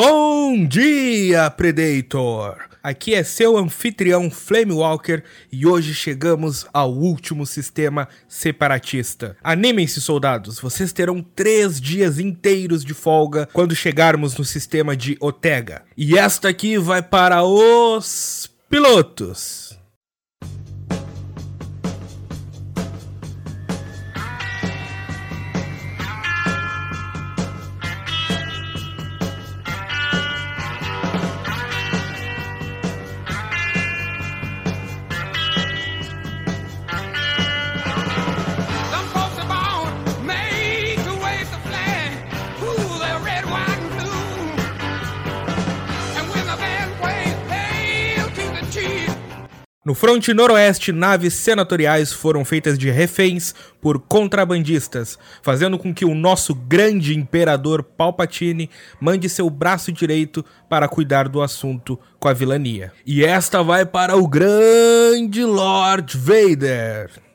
Bom dia, Predator! Aqui é seu anfitrião Flame Walker e hoje chegamos ao último sistema separatista. Animem-se, soldados, vocês terão três dias inteiros de folga quando chegarmos no sistema de Otega. E esta aqui vai para os pilotos. No fronte noroeste, naves senatoriais foram feitas de reféns por contrabandistas, fazendo com que o nosso grande imperador Palpatine mande seu braço direito para cuidar do assunto com a vilania. E esta vai para o grande Lord Vader.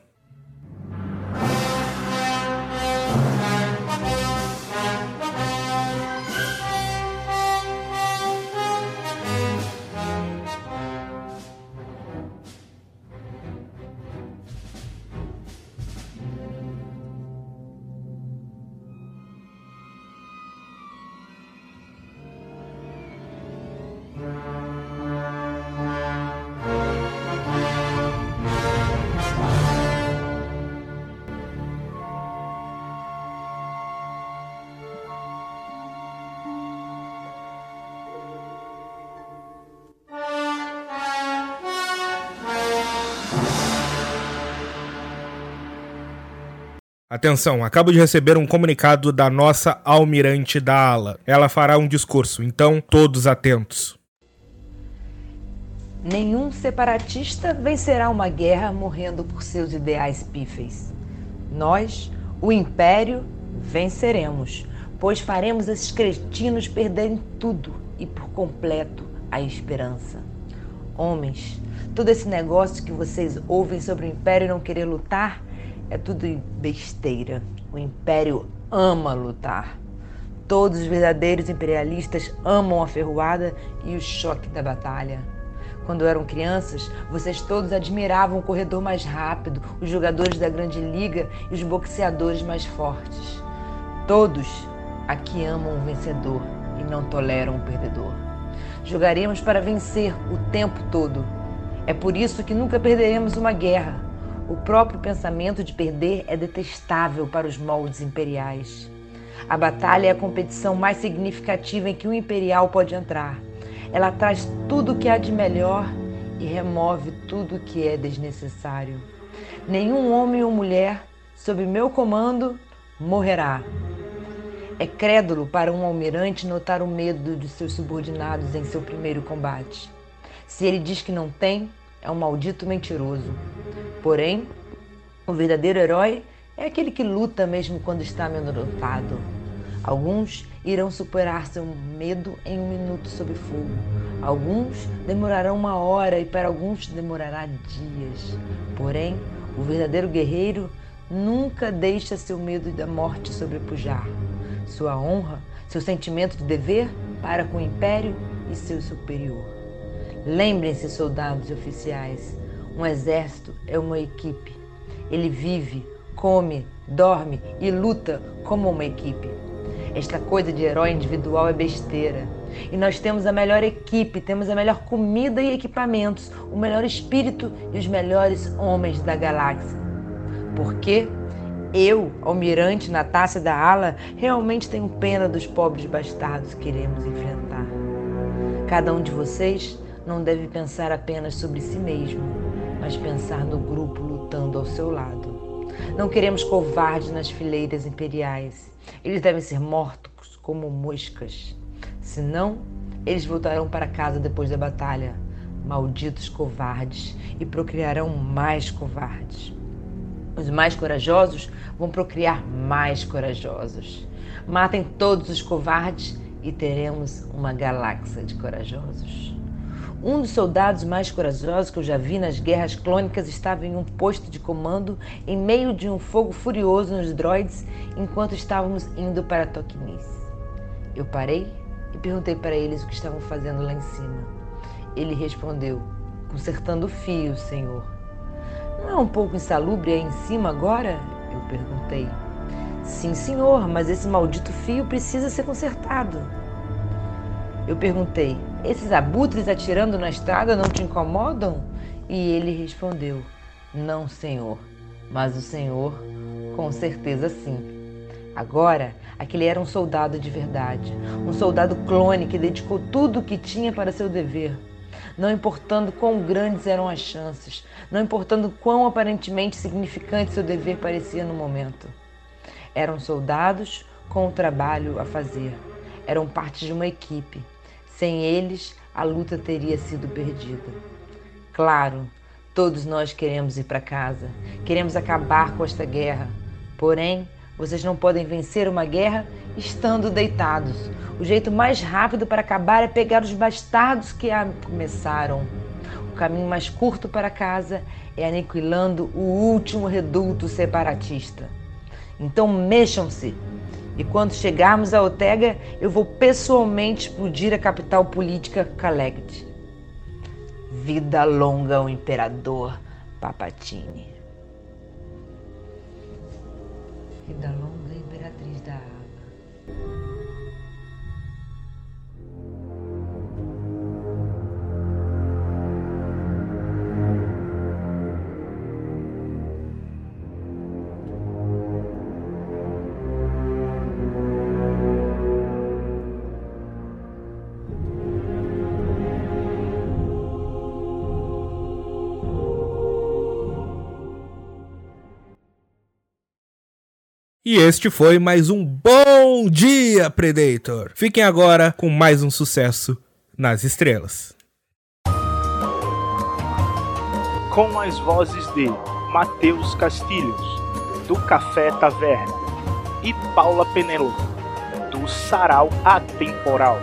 Atenção, acabo de receber um comunicado da nossa almirante da ala. Ela fará um discurso, então todos atentos. Nenhum separatista vencerá uma guerra morrendo por seus ideais pífeis. Nós, o Império, venceremos, pois faremos esses cretinos perderem tudo e por completo a esperança. Homens, todo esse negócio que vocês ouvem sobre o Império não querer lutar é tudo besteira. O império ama lutar. Todos os verdadeiros imperialistas amam a ferroada e o choque da batalha. Quando eram crianças, vocês todos admiravam o corredor mais rápido, os jogadores da grande liga e os boxeadores mais fortes. Todos aqui amam o vencedor e não toleram o perdedor. Jogaremos para vencer o tempo todo. É por isso que nunca perderemos uma guerra. O próprio pensamento de perder é detestável para os moldes imperiais. A batalha é a competição mais significativa em que um imperial pode entrar. Ela traz tudo o que há de melhor e remove tudo o que é desnecessário. Nenhum homem ou mulher, sob meu comando, morrerá. É crédulo para um almirante notar o medo de seus subordinados em seu primeiro combate. Se ele diz que não tem, é um maldito mentiroso. Porém, o verdadeiro herói é aquele que luta mesmo quando está amedrontado. Alguns irão superar seu medo em um minuto sob fogo. Alguns demorarão uma hora e para alguns demorará dias. Porém, o verdadeiro guerreiro nunca deixa seu medo da morte sobrepujar. Sua honra, seu sentimento de dever para com o império e seu superior. Lembrem-se, soldados e oficiais, um exército é uma equipe. Ele vive, come, dorme e luta como uma equipe. Esta coisa de herói individual é besteira. E nós temos a melhor equipe, temos a melhor comida e equipamentos, o melhor espírito e os melhores homens da galáxia. Porque eu, almirante na taça da ala, realmente tenho pena dos pobres bastardos que iremos enfrentar. Cada um de vocês não deve pensar apenas sobre si mesmo, mas pensar no grupo lutando ao seu lado. Não queremos covardes nas fileiras imperiais. Eles devem ser mortos como moscas. Senão, eles voltarão para casa depois da batalha, malditos covardes, e procriarão mais covardes. Os mais corajosos vão procriar mais corajosos. Matem todos os covardes e teremos uma galáxia de corajosos. Um dos soldados mais corajosos que eu já vi nas guerras clônicas estava em um posto de comando em meio de um fogo furioso nos droids enquanto estávamos indo para Toknis. Eu parei e perguntei para eles o que estavam fazendo lá em cima. Ele respondeu: Consertando o fio, senhor. Não é um pouco insalubre aí em cima agora? Eu perguntei. Sim, senhor, mas esse maldito fio precisa ser consertado. Eu perguntei: Esses abutres atirando na estrada não te incomodam? E ele respondeu: Não, senhor, mas o senhor, com certeza sim. Agora, aquele era um soldado de verdade, um soldado clone que dedicou tudo o que tinha para seu dever. Não importando quão grandes eram as chances, não importando quão aparentemente significante seu dever parecia no momento. Eram soldados com o trabalho a fazer, eram parte de uma equipe sem eles, a luta teria sido perdida. Claro, todos nós queremos ir para casa, queremos acabar com esta guerra. Porém, vocês não podem vencer uma guerra estando deitados. O jeito mais rápido para acabar é pegar os bastardos que a começaram. O caminho mais curto para casa é aniquilando o último reduto separatista. Então mexam-se, e quando chegarmos a Otega, eu vou pessoalmente explodir a capital política Calegde. Vida longa ao imperador Papatini. Vida longa, E este foi mais um Bom Dia Predator. Fiquem agora com mais um sucesso nas estrelas. Com as vozes de Matheus Castilhos, do Café Taverna, e Paula Penelope, do Sarau Atemporal.